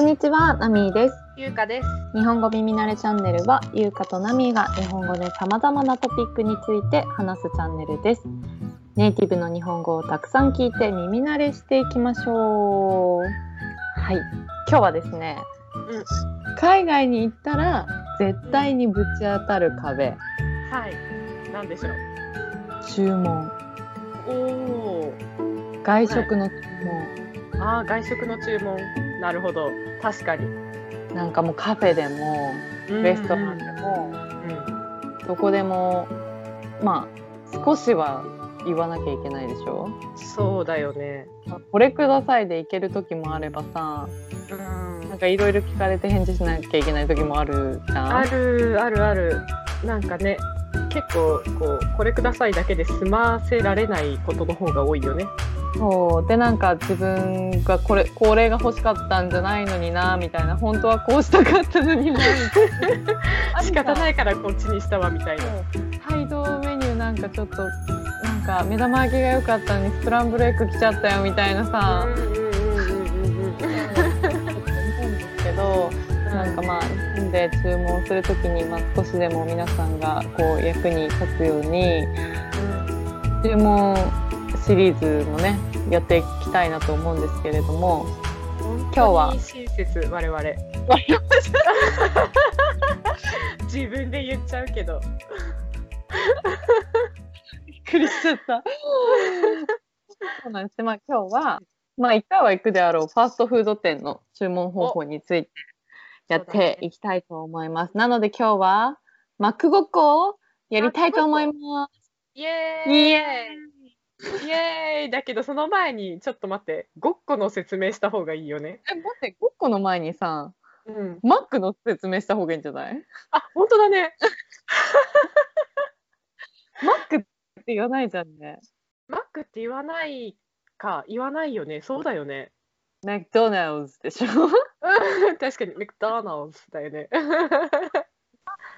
こんにちは、ナミーです。ゆうかです。日本語耳慣れチャンネルは、ゆうかとナミーが日本語で様々なトピックについて話すチャンネルです。ネイティブの日本語をたくさん聞いて耳慣れしていきましょう。はい、今日はですね、うん。海外に行ったら絶対にぶち当たる壁、はい。なんでしょう。注文、おお。外食の注ああ、外食の注文。なるほど。確かに。文、なんかもうカフェでもレストランでも、うん。どこでもまあ少しは言わなきゃいけないでしょ？そうだよね。これくださいで行ける時もあればさうんなんかいろいろ聞かれて返事しなきゃいけない時もあるじゃんあるあるある。なんかね。結構こうこれくださいだけで済ませられないことの方が多いよね。そう。でなんか自分がこれこれが欲しかったんじゃないのになみたいな。本当はこうしたかったのにな 仕方ないからこっちにしたわみたいな。配当メニューなんかちょっとなんか目玉焼きが良かったのにスクランブルエッグ来ちゃったよみたいなさ、うんですけどなんかまあ日本で注文するときに、まあ、少しでも皆さんがこう役に立つように。注文シリーズもねやっていきたいなと思うんですけれども今日は親切我々 自分で言っちゃうけどびっくりしちゃった。そうなんです。まあ今日は、まあ一回は行くであろうファーストフード店の注文方法についてやっていきたいと思います。なので今日はマックごっこをやりたいと思います。イエーイ イエーイ。だけどその前にちょっと待って。ごっこの説明した方がいいよね。え、待って、ごっこの前にさ、うん。マックの説明した方がいいんじゃない？あ本当だね。マックって言わないじゃんね。マックって言わないか言わないよね。そうだよね。マクドナルドでしょ？うん。確かに。メクドナルドだよね。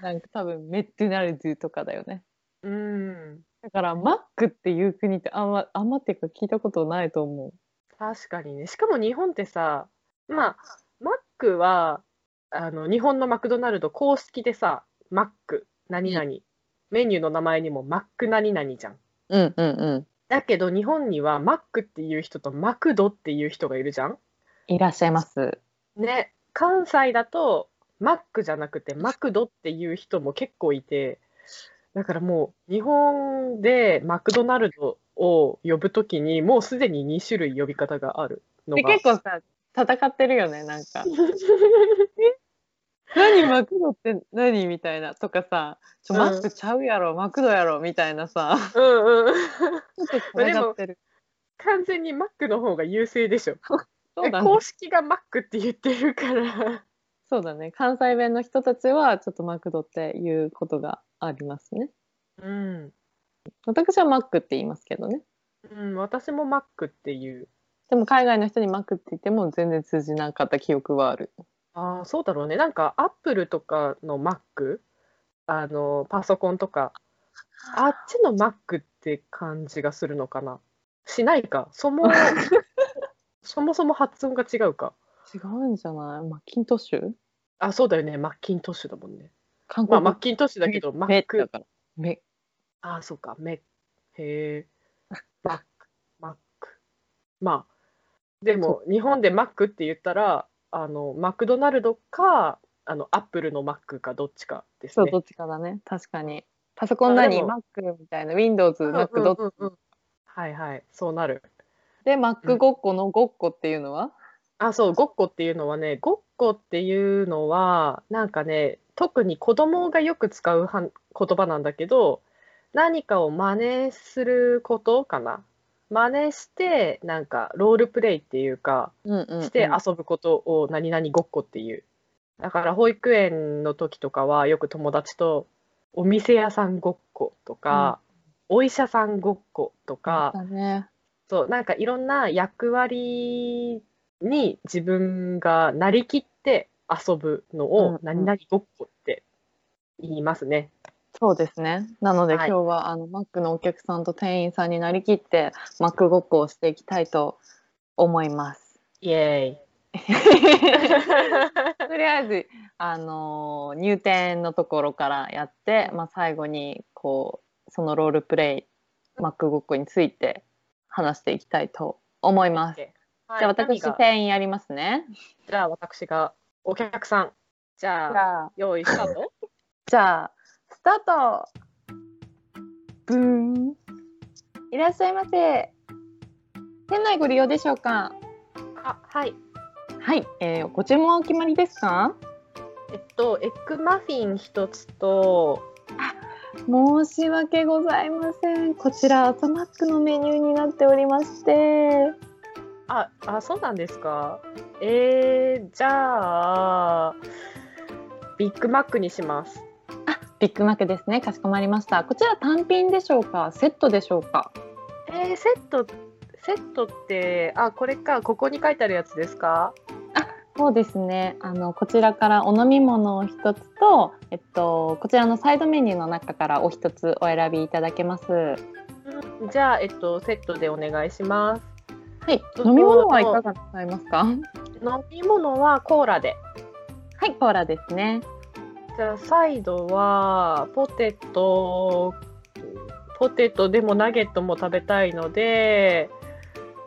なんか多分メッドナルドとかだよね。うんだからマックっていう国ってあんま、あんまっていうか聞いたことないと思う。確かにねしかも日本ってさまあマックはあの日本のマクドナルド公式でさマック何々、メニューの名前にもマック何々じゃんうんうんうん。だけど日本にはマックっていう人とマクドっていう人がいるじゃんいらっしゃいます。ね関西だとマックじゃなくてマクドっていう人も結構いてだからもう日本でマクドナルドを呼ぶときにもうすでに2種類呼び方があるのでが結構さ戦ってるよねなんか。何マクドって何みたいなとかさちょうんマックちゃうやろ、マクドやろみたいなさ。うんうんちょっと戦ってる。完全にマックの方が優勢でしょ。そうだね。公式がマックって言ってるから。そうだね。関西弁の人たちはちょっとマクドっていうことがありますねうん。私はマックって言いますけどねうん、私もマックっていう。でも海外の人にマックって言っても全然通じなかった記憶はあるああ、そうだろうね。なんか、アップルとかのマック、あの、パソコンとか、あっちのマックって感じがするのかな？しないか。そも、そもそも発音が違うか。違うんじゃない？マッキントッシュ？あ、そうだよね。マッキントッシュだもんね。韓国まあ、マッキントッシュだけど、マックメだ。からメああ、そうか、メ。へえ。マック、マック。まあ、でも、日本でマックって言ったら、あの、マクドナルドか、あの、アップルのマックか、どっちかですね。そうどっちかだね確かにパソコン何あでも Mac みたいな Windows うん Mac どっちうんうんうんはいはい、そうなる。で Mac ごっこのごっこっていうのは、あ、そう、ごっこっていうのはね、ごっこっていうのは、なんかね、特に子供がよく使うはん言葉なんだけど、何かを真似することかな。真似して、なんか、ロールプレイっていうか、うんうんうんして遊ぶことを何々ごっこっていう。だから保育園の時とかはよく友達とお店屋さんごっことか、お医者さんごっことか、だねそうなんかいろんな役割に自分がなりきって遊ぶのを何々ごっこって言いますね。そうですねなので、はい今日はあの Mac のお客さんと店員さんになりきって Mac ごっこをしていきたいと思いますイエーイ。とりあえず、あのー入店のところからやって、まあ、最後にこうそのロールプレイマックごっこについて話していきたいと思います。はいじゃあ私店員やりますね。じゃあ私がお客さん。じゃあ、じゃあ。用意スタート？じゃあスタート。ブーン。いらっしゃいませ。店内ご利用でしょうか？あ、はい。はい、えー、ご注文はお決まりですか？えっと、エッグマフィン一つと、申し訳ございません。こちら朝マックのメニューになっておりましてあ、あ、そうなんですか？えー、じゃあ、ビッグマックにします。ビッグマックですね。かしこまりました。こちら単品でしょうか？セットでしょうか？えー、セット、セットって、あ、これか、ここに書いてあるやつですか？そうですね。あのこちらからお飲み物を一つと、えっと、こちらのサイドメニューの中からお一つお選びいただけます。うんじゃあ、えっと、セットでお願いします。はい飲み物はいかがなさいますか？飲み物はコーラで。はいコーラですねじゃあ、サイドは、ポテト、ポテトでもナゲットも食べたいので、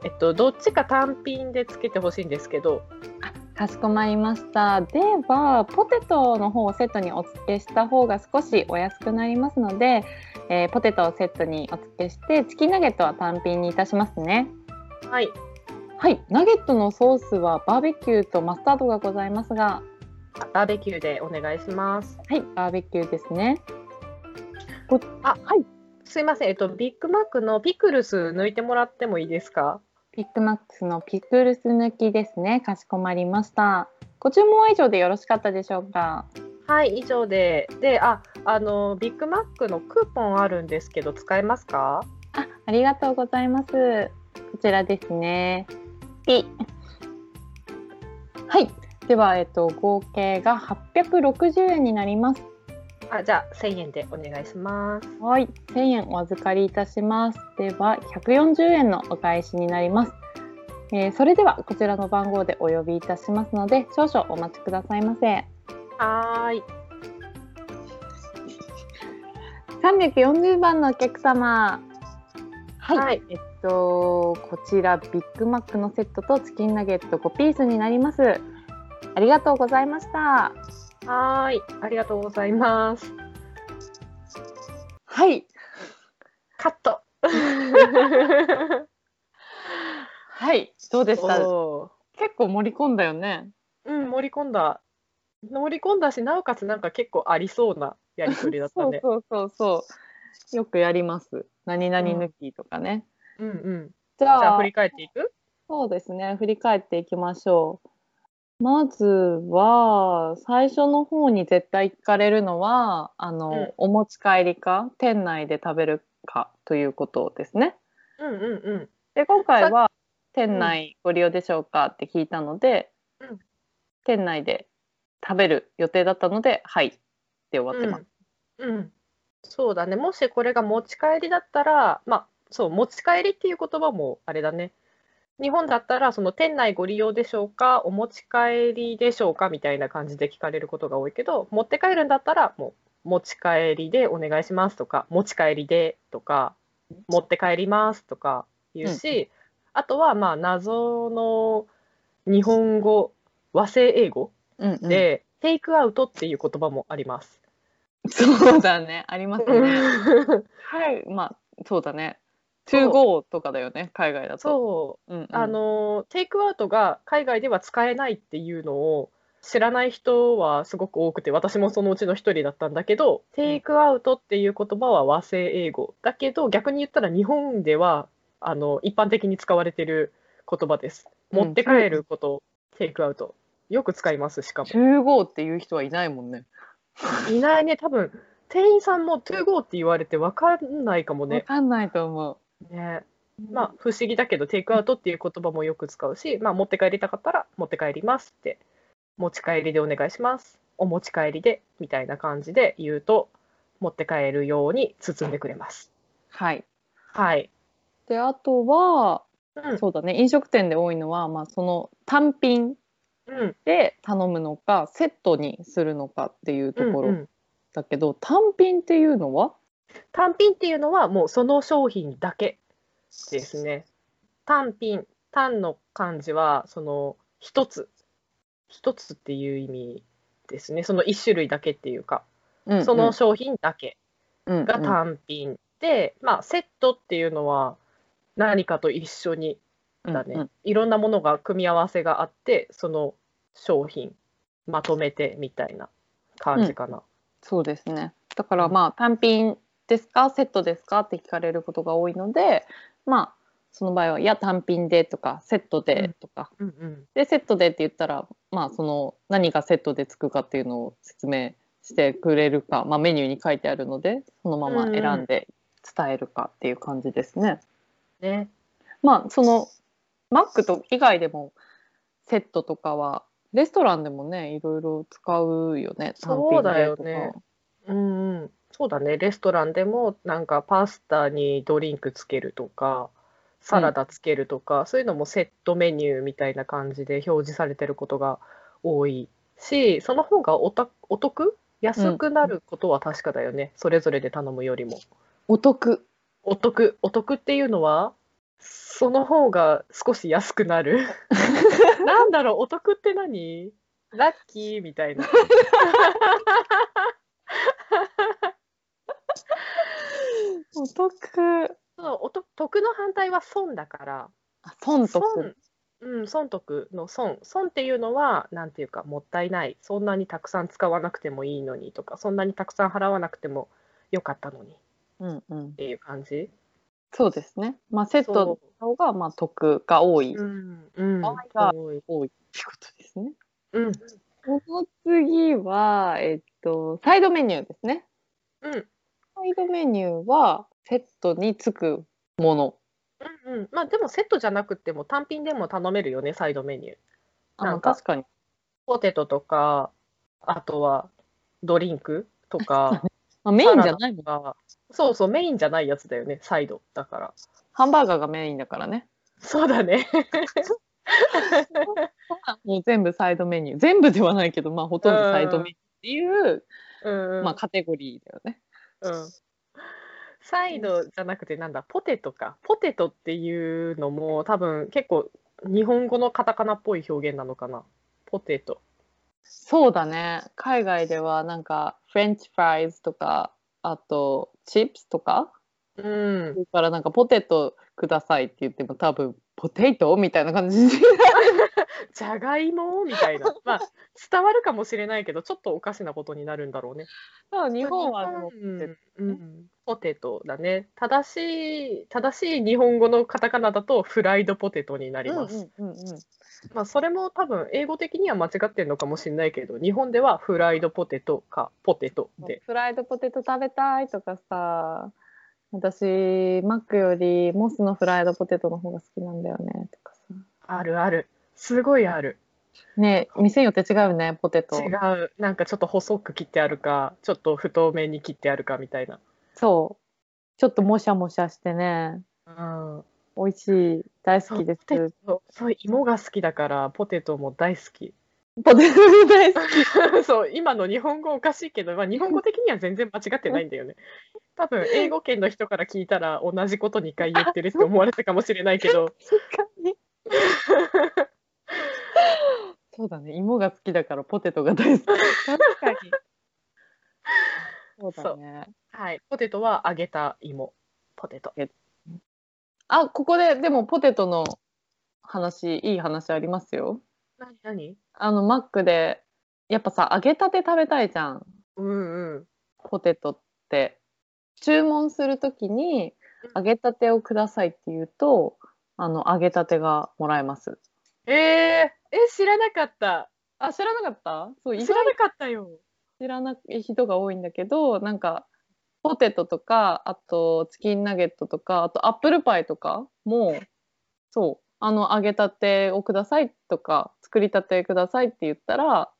えっと、どっちか単品でつけてほしいんですけど、かしこまりました。では、ポテトの方をセットにお付けした方が少しお安くなりますので、えーポテトをセットにお付けして、チキンナゲットは単品にいたしますね。はい。はい、ナゲットのソースはバーベキューとマスタードがございますが、バーベキューでお願いします。はい、バーベキューですね。こあ、はい、すいません。えっと、ビッグマックのピクルス抜いてもらってもいいですか？ビッグマックスのピクルス抜きですね。かしこまりました。ご注文は以上でよろしかったでしょうか？はい、以上で。で、あ、あの、ビッグマックのクーポンあるんですけど、使えますか？あ、ありがとうございます。こちらですね。ピはい。では、えっと、合計が860円になります。あ、じゃあ、1000円でお願いします。はい。1000円お預かりいたします。では、140円のお返しになります。えーそれでは、こちらの番号でお呼びいたしますので、少々お待ちくださいませ。はーい。340番のお客様。はい。はいえっと、こちら、ビッグマックのセットとチキンナゲット5ピースになります。ありがとうございました。はーい。ありがとうございます。はい。カット。はい。どうでした？お結構盛り込んだよね。ーうん、盛り込んだ。盛り込んだし、なおかつなんか結構ありそうなやりとりだったね。そうそうそうそう。よくやります。何々抜きとかね。うんうん。じゃあじゃあ振り返っていく？そうですね。振り返っていきましょう。まずは、最初の方に絶対聞かれるのは、あの、うんお持ち帰りか、店内で食べるかということですね。うんうんうん。で、今回は、店内ご利用でしょうかって聞いたので、うん店内で食べる予定だったので、はいって終わってます。うん、うん、そうだね。もしこれが持ち帰りだったら、まあ、そう、持ち帰りっていう言葉もあれだね。日本だったら、その店内ご利用でしょうか、お持ち帰りでしょうかみたいな感じで聞かれることが多いけど、持って帰るんだったら、もう持ち帰りでお願いしますとか、持ち帰りでとか、持って帰りますとか言うし、あとは、まあ、謎の日本語、和製英語うんうんで、テイクアウトっていう言葉もあります。そうだね。ありますね。はい。まあ、そうだね。to go とかだよね、海外だと。そう、うんうんあのテイクアウトが海外では使えないっていうのを知らない人はすごく多くて私もそのうちの一人だったんだけど、テイクアウトっていう言葉は和製英語だけど逆に言ったら日本ではあの一般的に使われてる言葉です。うん持って帰ること、テイクアウトよく使いますしかも。to go っていう人はいないもんね。いないね多分店員さんも to go って言われて分かんないかもわね。かんないと思ねう。まあ不思議だけどテイクアウトっていう言葉もよく使うし、まあ、持って帰りたかったら持って帰りますって持ち帰りでお願いしますお持ち帰りでみたいな感じで言うと持って帰るように包んでくれます。はい。はい。で、あとは、うん、そうだね、飲食店で多いのは、まあ、その単品うん。で頼むのかセットにするのかっていうところうんうん。だけど、単品っていうのは？単品っていうのはもうその商品だけですね。単品、単の漢字はその一つ、一つっていう意味ですね。その一種類だけっていうか、うんうん。その商品だけうんうん。が単品で、まあセットっていうのは何かと一緒にだね、うんうん。いろんなものが組み合わせがあって、その商品まとめてみたいな感じかな。そうですね。だからまあ単品ですか？セットですか？って聞かれることが多いのでまあその場合はいや単品でとかセットでとか、うんうん。でセットでって言ったらまあその何がセットでつくかっていうのを説明してくれるか、まあ、メニューに書いてあるのでそのまま選んで伝えるかっていう感じですね。ね。まあそのマックと以外でもセットとかはレストランでもねいろいろ使うよねそうだ。よねうんうん、そうだね。レストランでもなんかパスタにドリンクつけるとか、サラダつけるとか、そういうのもセットメニューみたいな感じで表示されてることが多いし、その方がおたお得？安くなることは確かだよね。それぞれで頼むよりも。お得お得、お得っていうのは、その方が少し安くなる。なんだろう、お得って何？ラッキーみたいな。お得そうおと得の反対は損だから。あ損得損、うん、損得の損。損っていうのは、なんていうか、もったいない。そんなにたくさん使わなくてもいいのにとか、そんなにたくさん払わなくてもよかったのにっうんうんていう感じ。そうですね。まあセットの方がまあ得が多い、うん、うん、場合が多い多いってことですね。うん、その次はえっとサイドメニューですね。うん、サイドメニューはセットにつくもの。うん、うん。まあ、でもセットじゃなくても単品でも頼めるよね、サイドメニュー。あなんか確かに。ポテトとか、あとはドリンクとか、まあ、メインじゃないもん。がそうそう、メインじゃないやつだよね、サイド。だから。ハンバーガーがメインだからね。そうだね。もう。全部サイドメニュー全部ではないけどまあほとんどサイドメニューっていう、う。ん、う。んまあ、カテゴリーだよねう。ん。サイドじゃなくてなんだ、ポテトか。ポテトっていう。のも多分結構日本語のカタカナっぽい表現なのかな。ポテト。そう。だね海外ではなんかフレンチフライズとかあとチップスとか？うんそ。れからなんかポテトくださいって言っても多分ポテト？みたいな感じで じゃがいも？みたいな。まあ、伝わるかもしれないけど、ちょっとおかしなことになるんだろうね。日本はもううんうんポテトだね。正しい、正しい日本語のカタカナだとフライドポテトになります。うんうんうんうんまあ、それも多分英語的には間違ってるのかもしれないけど、日本ではフライドポテトかポテトで。フライドポテト食べたいとかさ私マックよりモスのフライドポテトの方が好きなんだよねとかさあるある。すごいある。ね店によって違うよねポテト違う。なんかちょっと細く切ってあるか、ちょっと太めに切ってあるかみたいな。そうちょっともしゃもしゃしてねうん。美味しい。大好きです。ト、そう、芋が好きだから、ポテトも大好き。ポテト大好き。そう、今の日本語おかしいけど、まあ、日本語的には全然間違ってないんだよね。多分、英語圏の人から聞いたら同じこと2回言ってるって思われたかもしれないけど、そうだね。芋が好きだからポテトが大好き。確かに。そうだね。はい、ポテトは揚げた芋。ポテト。あここででもポテトの話いい話ありますよ。何何？あのマックでやっぱさ揚げたて食べたいじゃん。うんうん。ポテトって。注文するときに揚げたてをくださいって言うとあの揚げたてがもらえます。えー、え、知らなかった。あ知らなかった？そう意知ら外なかったよ。知らない人が多いんだけどなんかポテトとかあとチキンナゲットとかあとアップルパイとかもそうあの揚げたてをくださいとか作りたてくださいって言ったら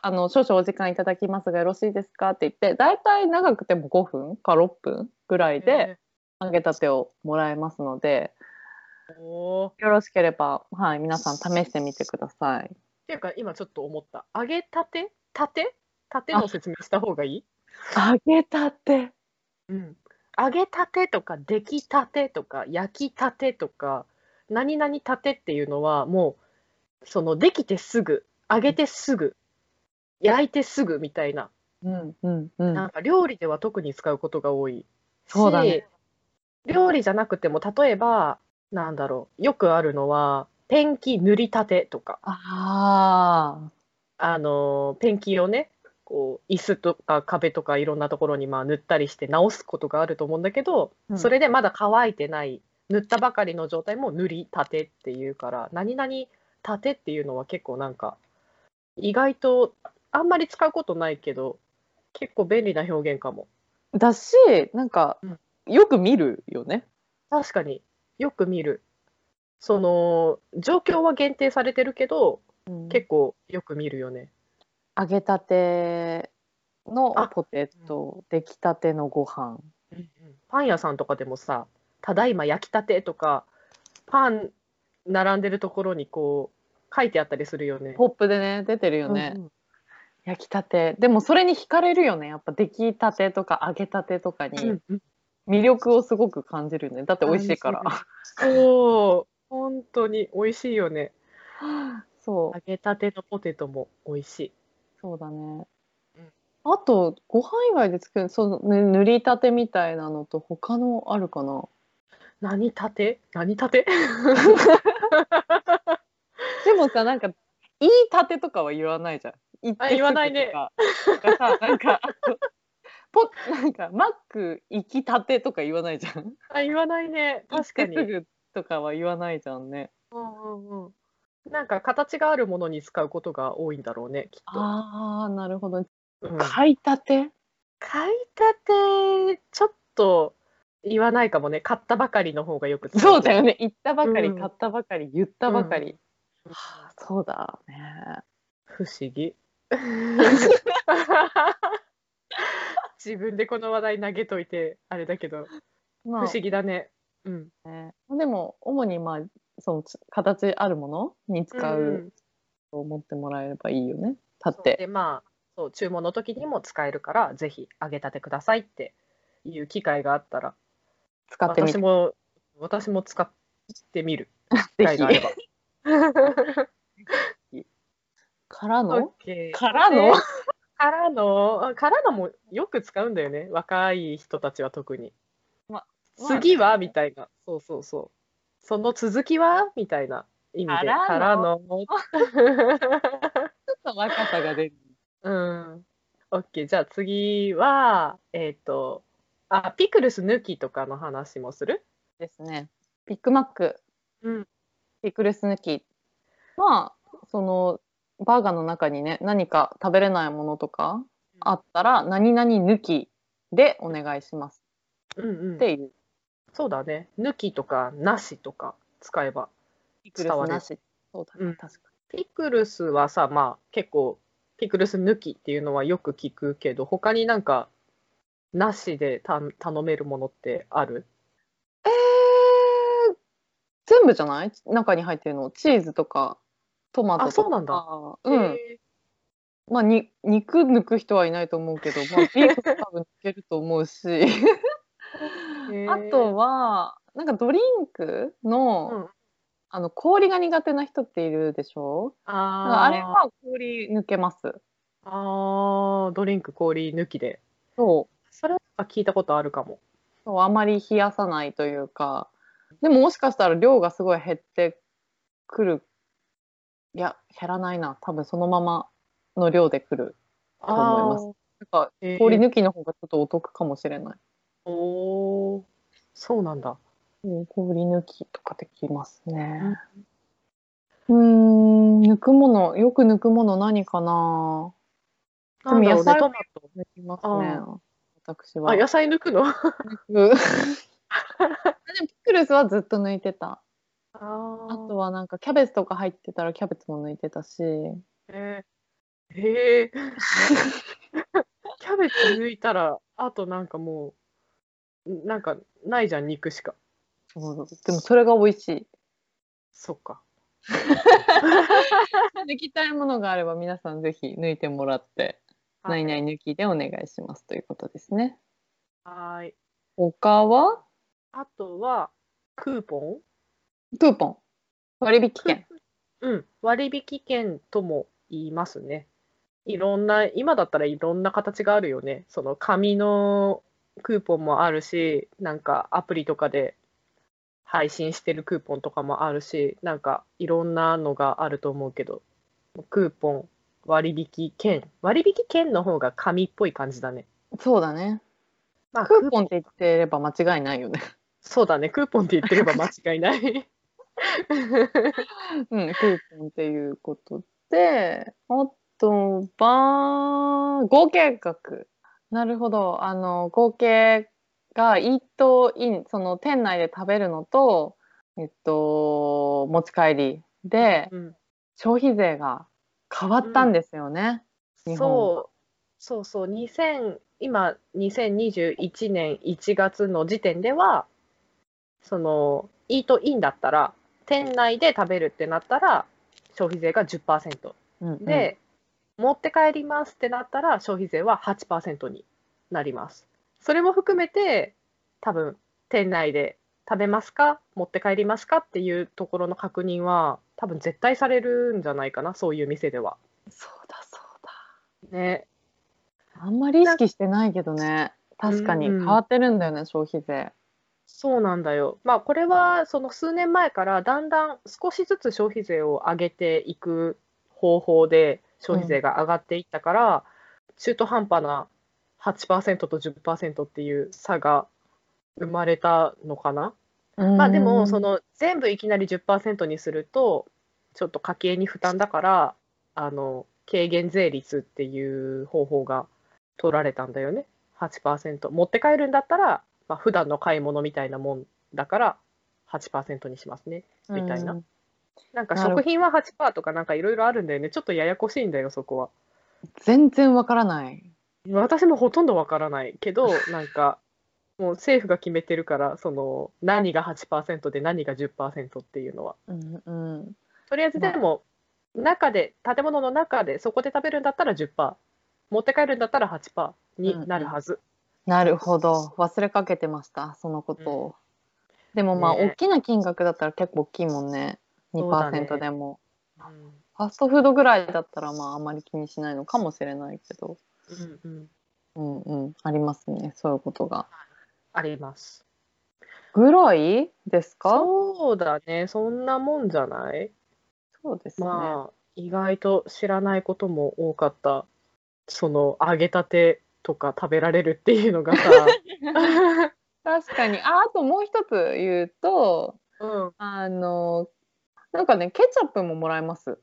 あの少々お時間いただきますがよろしいですかって言ってだいたい長くても5分か6分ぐらいで揚げたてをもらえますのでよろしければ、はい、皆さん試してみてください。ていうか今ちょっと思った。揚げたて？たて？たての説明した方がいい？揚げたて。うん。揚げたてとか出来たてとか焼きたてとか何々たてっていうのはもうそのできてすぐ揚げてすぐ焼いてすぐみたいなうんうんうん。なんか料理では特に使うことが多いしそうだね料理じゃなくても例えばなんだろうよくあるのはペンキ塗りたてとかああのペンキをねこう椅子とか壁とかいろんなところにまあ塗ったりして直すことがあると思うんだけど、うん。それでまだ乾いてない塗ったばかりの状態も塗りたてっていうから何々たてっていうのは結構なんか意外とあんまり使うことないけど結構便利な表現かも。あ。だし、なんかうん、よく見るよね。確かに。よく見る。その状況は限定されてるけど結構よく見るよね揚げたてのあポテト、出来たてのご飯。パン屋さんとかでもさ、ただいま焼きたてとか、パン並んでるところにこう書いてあったりするよね。ポップでね、出てるよね。うんうん焼きたて。でもそれに惹かれるよね。やっぱ出来たてとか揚げたてとかに魅力をすごく感じるよね。だって美味しいから。そう、本当に美味しいよね。そう揚。げたてのポテトも美味しい。そうだねうん。あと、ご飯以外で作る、その、ね、塗りたてみたいなのと他のあるかな？何たて？何たて？でもさ、なんか、いいたてとかは言わないじゃん。言あ言わないね なんか、ポなんか、マック行きたてとか言わないじゃん。あ言わないね。確かに。とかは言わないじゃんね。うんうんうんなんか形があるものに使うことが多いんだろうね、きっと。ああ、なるほど。うん買いたて？買いたて、ちょっと言わないかもね。買ったばかりの方がよく。そうだよね。行ったばかり、うん買ったばかり、言ったばかり。うんはあ、そうだね。不思議。自分でこの話題投げといてあれだけど、ま不思議だね。うん。ね、でも主にまあそのつ形あるものに使んうと思ってもらえればいいよね。立って。でまあそう注文の時にも使えるからぜひ揚げたてくださいっていう機会があったら使ってみて。私も私も使ってみる。機ぜ会があれば。ひ。からの？OK からの？ねからの？あからのもよく使うんだよね。若い人たちは特に。ままあ次はみたいな。そうそうそうその続きは？みたいな意味でからの ちょっと若さが出る。うん。OK。じゃあ次は、えっ、と、あ、ピクルス抜きとかの話もする？ですね。ビッグマック、うん。ピクルス抜き。まあそのバーガーの中にね何か食べれないものとかあったら何々抜きでお願いしますうんうんっ。ていう。そうだね。抜きとかなしとか使えば。ピクルスなし。そうだね、うん。確かピクルスはさ、まあ結構、ピクルス抜きっていうのはよく聞くけど、他になんか、なしでた頼めるものってある？えー、全部じゃない？中に入ってるの？チーズとかトマトとか。あそうなんだ。うん。へまあに肉抜く人はいないと思うけど、まあ、ビーフ多分抜けると思うし。ーあとはなんかドリンクの,、うん。あの氷が苦手な人っているでしょ？ああれは氷抜けます。あードリンク氷抜きで。そう。それは聞いたことあるかも。そうあまり冷やさないというか。でももしかしたら量がすごい減ってくる。いや減らないな。多分そのままの量でくると思います。なんか氷抜きの方がちょっとお得かもしれない、おーそうなんだ。うん氷抜きとかできますね。うーん抜くものよく抜くもの何かな。でも野菜トマト。抜きますねあ私は。あ、野菜抜くの？抜く。でもピクルスはずっと抜いてた。ああとはなんかキャベツとか入ってたらキャベツも抜いてたし。えー、へえ キャベツ抜いたら、あとなんかもう、なんかないじゃん、肉しか。そうでもそれが美味しいそっか。抜きたいものがあれば皆さんぜひ抜いてもらって、はい何々抜きでお願いしますということですね。はい。他は？あとは、クーポクーポン。割引券。ンうん。割引券とも言いますね。いろんな、今だったらいろんな形があるよね。その紙のクーポンもあるし、なんかアプリとかで配信してるクーポンとかもあるし、なんかいろんなのがあると思うけど、クーポン、割引券。割引券の方が紙っぽい感じだね。そうだね。まあ、クーポンって言ってれば間違いないよね。そうだね。クーポンって言ってれば間違いない。うん、クーポンっていうことで、あとは、合計額。なるほど。あの、合計がイートイン、その店内で食べるのと、えっと、持ち帰りで、うん消費税が変わったんですよね。日本そう、そうそう、2000今、2021年1月の時点では、その、イートインだったら、店内で食べるってなったら、消費税が10%。うんうんで、持って帰りますってなったら、消費税は8%になります。それも含めて、多分、店内で食べますか持って帰りますかっていうところの確認は、多分絶対されるんじゃないかな、そういう店では。そうだそうだ。ね。あんまり意識してないけどね。確かにうんうん変わってるんだよね、消費税。そうなんだよ。まあ、これはその数年前からだんだん少しずつ消費税を上げていく方法で消費税が上がっていったから、中途半端な8%と10%っていう差が生まれたのかな。まあでもその全部いきなり10%にするとちょっと家計に負担だからあの軽減税率っていう方法が取られたんだよね。8%持って帰るんだったら、まあ普段の買い物みたいなもんだから8%にしますね。みたいな。うんなんか食品は8%とかなんかいろいろあるんだよねちょっとややこしいんだよそこは全然わからない。私もほとんどわからないけど なんかもう政府が決めてるからその何が8%で何が10%っていうのはうんうん。とりあえずでも、中で、建物の中で、そこで食べるんだったら10%、持って帰るんだったら8%になるはず。なるほど。忘れかけてました、そのことを。でもまあ、ね大きな金額だったら結構大きいもんね。そうだね2%でも。うんファストフードぐらいだったらまああんまり気にしないのかもしれないけど。うんうん、うんうん。ありますね。そういうことが。あります。ぐらいですか？そうだね、そんなもんじゃない？そうですね。まあ、意外と知らないことも多かった。その、揚げたてとか食べられるっていうのがさ、確かに。あ、あともう一つ言うと、うん。あの、なんかね、ケチャップももらえます。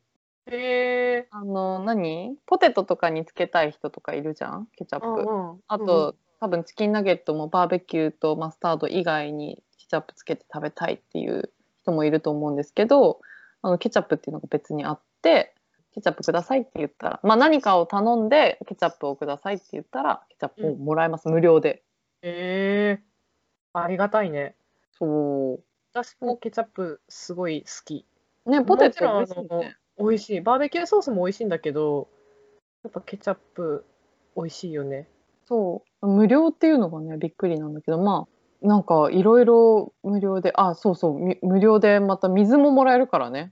へえ。あの、何？ポテトとかにつけたい人とかいるじゃん？ケチャップ。うんうんあと、多分チキンナゲットもバーベキューとマスタード以外にケチャップつけて食べたいっていう人もいると思うんですけど、あのケチャップっていうのが別にあって、ケチャップくださいって言ったら、まあ何かを頼んでケチャップをくださいって言ったら、ケチャップをもらえます、無料で。へえ。ありがたいね。そ私もケチャップすごい好き。う。ね、ポテもちろんト美味しいね。美味しい。バーベキューソースも美味しいんだけど、やっぱケチャップ美味しいよね。そう。無料っていうのがね、びっくりなんだけど、まあ、なんかいろいろ無料で、あ、そうそう、み無料でまた水ももらえるからね。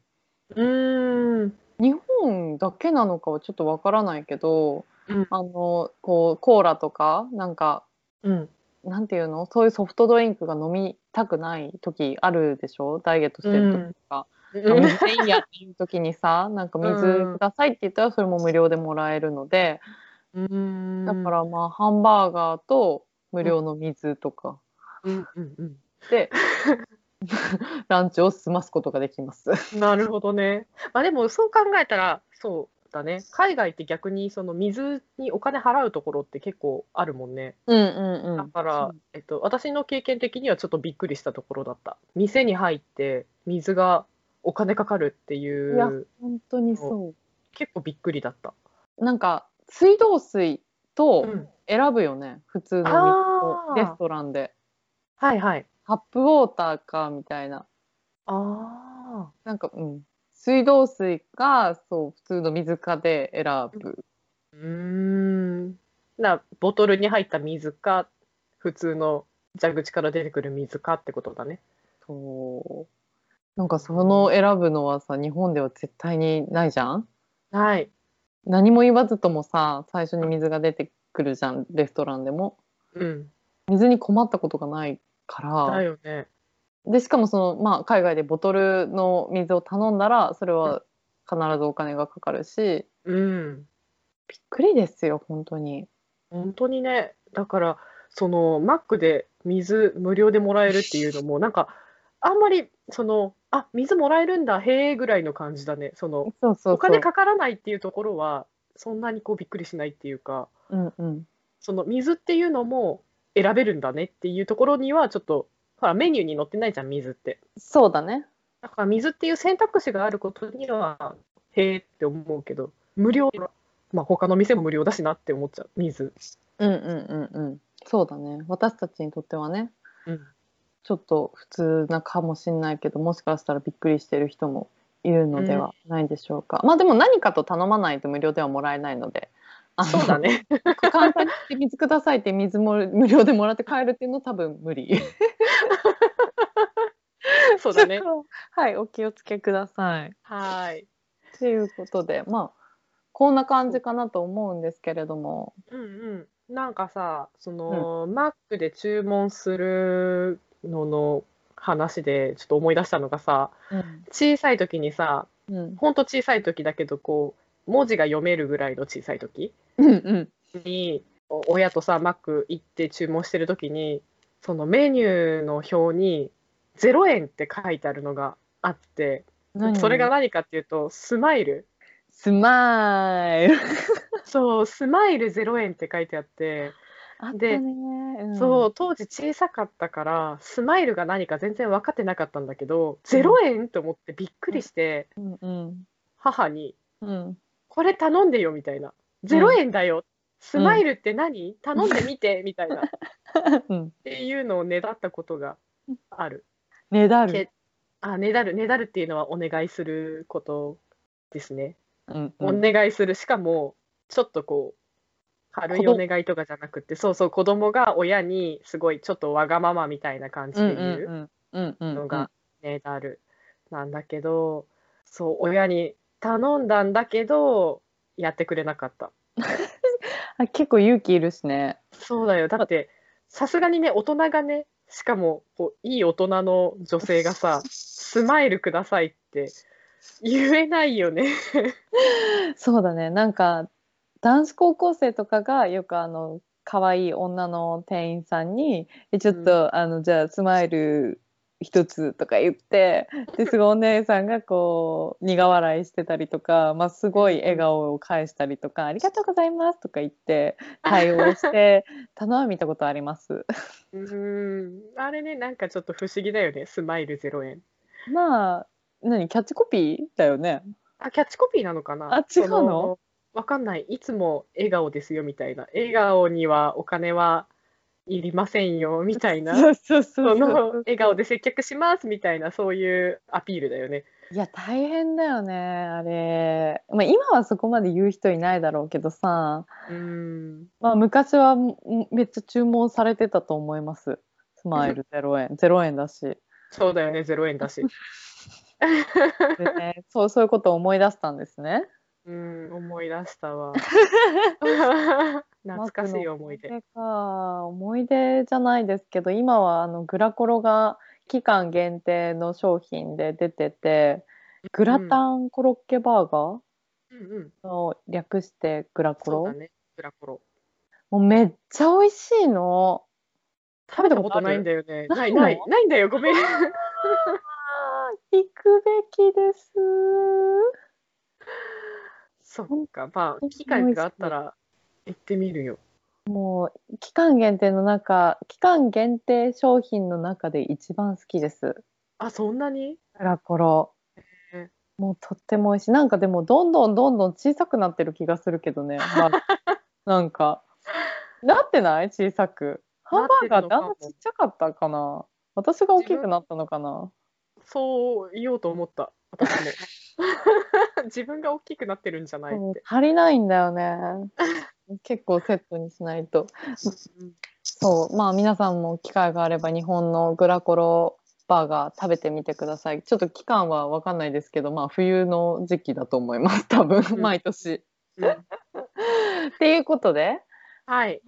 うーん。日本だけなのかはちょっとわからないけど、うんあの、こう、コーラとか、なんか、うん。なんていうの？そういうソフトドリンクが飲みたくない時あるでしょ？ダイエットしてる時とか。あ水でいいやっていう時にさ、なんか水くださいって言ったらそれも無料でもらえるので、うん。だからまあハンバーガーと無料の水とかうんうんうん。で、ランチを済ますことができます。なるほどね。まあでもそう考えたら、そうだね。海外って逆にその水にお金払うところって結構あるもんね。うんうんうん。だから、えっと、私の経験的にはちょっとびっくりしたところだった。店に入って水がお金かかるっていいやう、本当にそ結構びっくりだった。う。なんか水道水とうん選ぶよね、普通のレストランで。はいはい。ハップウォーターかみたいな。ああ。なんか、うん。水道水かそう普通の水かで選ぶ。うーん。な、ボトルに入った水か、普通の蛇口から出てくる水かってことだね。そうなんかその選ぶのはさ日本では絶対にないじゃん？はい。何も言わずともさ最初に水が出てくるじゃんレストランでもうん。水に困ったことがないかだらよね。でしかもその、まあ、海外でボトルの水を頼んだらそれは必ずお金がかかるしうん。びっくりですよ本当に本当にね。だから、その、マックで水無料でもらえるっていうのも、なんか、あんまり、その、あ、水もらえるんだ、へえ、ぐらいの感じだね。その、そうそうそうお金かからないっていうところは、そんなにこうびっくりしないっていうか、うんうんその水っていうのも選べるんだねっていうところには、ちょっと、ほら、メニューに載ってないじゃん、水って。そうだねだから水っていう選択肢があることには、へえって思うけど、無料、まあ他の店も無料だしなって思っちゃう、水。うんうんうんうんそうだね私たちにとってはねうん。ちょっと普通なかもしれないけどもしかしたらびっくりしてる人もいるのではないでしょうか、まあでも何かと頼まないと無料ではもらえないのでそうだね。簡単に水くださいって水も無料でもらって帰るっていうの多分無理 そうだね。はいお気をつけくださいはい。ということでまあこんな感じかなと思うんですけれどもうんうん。なんかさ、その、マックで注文するのの話でちょっと思い出したのがさ、うん。小さい時にさ、うん。ほんと小さい時だけど、こう、文字が読めるぐらいの小さい時うんうん。親とさ、マック行って注文してる時に、そのメニューの表に0円って書いてあるのがあって、何？それが何かっていうと、スマイル。スマイル。そう、スマイル0円って書いてあって、あでね、うん、そう、当時小さかったから、スマイルが何か全然分かってなかったんだけど、0円と思ってびっくりして、うんうん母に、うんこれ頼んでよみたいな。0円だよ。スマイルって何？頼んでみてみたいな。っうんていうのをねだったことがある。ねだるけあ、ねだる、ねだるっていうのはお願いすることですね。うんお願いする。しかも、ちょっとこう、軽い子お願いとかじゃなくて、そうそう、子供が親にすごいちょっとわがままみたいな感じうんで言う。のがねだるなんだけどそう親に頼んだんだけどやってくれなかったあ結構勇気いるしねそうだよだってさすがにね大人がねしかもこういい大人の女性がさ「スマイルください」って言えないよねそうだねなんか男子高校生とかがよくあの可愛い女の店員さんに「えちょっと、あのじゃあスマイル一つ」とか言ってですごいお姉さんがこう苦笑いしてたりとか、まあ、すごい笑顔を返したりとか「ありがとうございます」とか言って対応してたのは見たことあります。うーん。あれねなんかちょっと不思議だよねスマイル0円。まあ何キャッチコピーだよね。あキャッチコピーなのかな？あ違うの？そわかんない。いつも笑顔ですよみたいな。笑顔にはお金はいりませんよみたいな。そうそうそそうの笑顔で接客しますみたいなそういうアピールだよね。いや大変だよねあれ、まあ、今はそこまで言う人いないだろうけどさ、うーん。まあ、昔はんめっちゃ注文されてたと思いますスマイル 0円0円だしそうだよね、0円だし。で、ね、そうそういうことを思い出したんですねうん、思い出したわ。懐かしい思い出。思い出か思い出じゃないですけど今はあのグラコロが期間限定の商品で出ててグラタンコロッケバーガーうんうん。の略してグラコロ、ね、グラコロ。もうめっちゃ美味しいの食べたことないんだよね。なないない、ないんだよ、ごめん。行くべきです。そっか、まあ、機会があったら行ってみるよ。もう期間限定の中、期間限定商品の中で一番好きです。あ、そんなに？グラコロへ。もうとっても美味しい。なんかでもどんどんどんどん小さくなってる気がするけどね。まあ、なんか、なってない？小さく。ハンバーガーってあんなちっちゃかったかな？私が大きくなったのかな？そう言おうと思った、私も。自分が大きくなってるんじゃないって。足りないんだよね。結構セットにしないと。そう、まあ皆さんも機会があれば日本のグラコロバーガー食べてみてください。ちょっと期間はわかんないですけど、まあ冬の時期だと思います。多分、うん毎年。うんっていうことで、はい。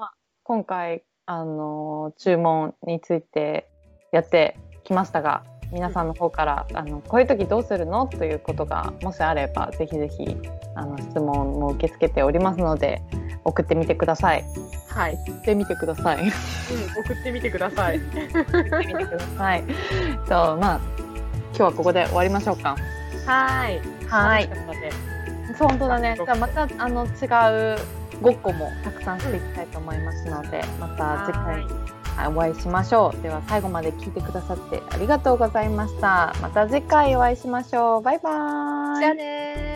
今回、あの注文についてやってきましたが、皆さんの方から、あのこういう時どうするの？ということがもしあれば、ぜひぜひあの質問も受け付けておりますので、送ってみてください。はい。送ってみてください。うん、送ってみてください。送ってみてください。そう、まあ、今日はここで終わりましょうか。はい。はいそう本当だね。じゃあまたあの違うごっこもたくさんしていきたいと思いますので、また次回はいお会いしましょう。では最後まで聞いてくださってありがとうございました。また次回お会いしましょう。バイバーイ。じゃあねー。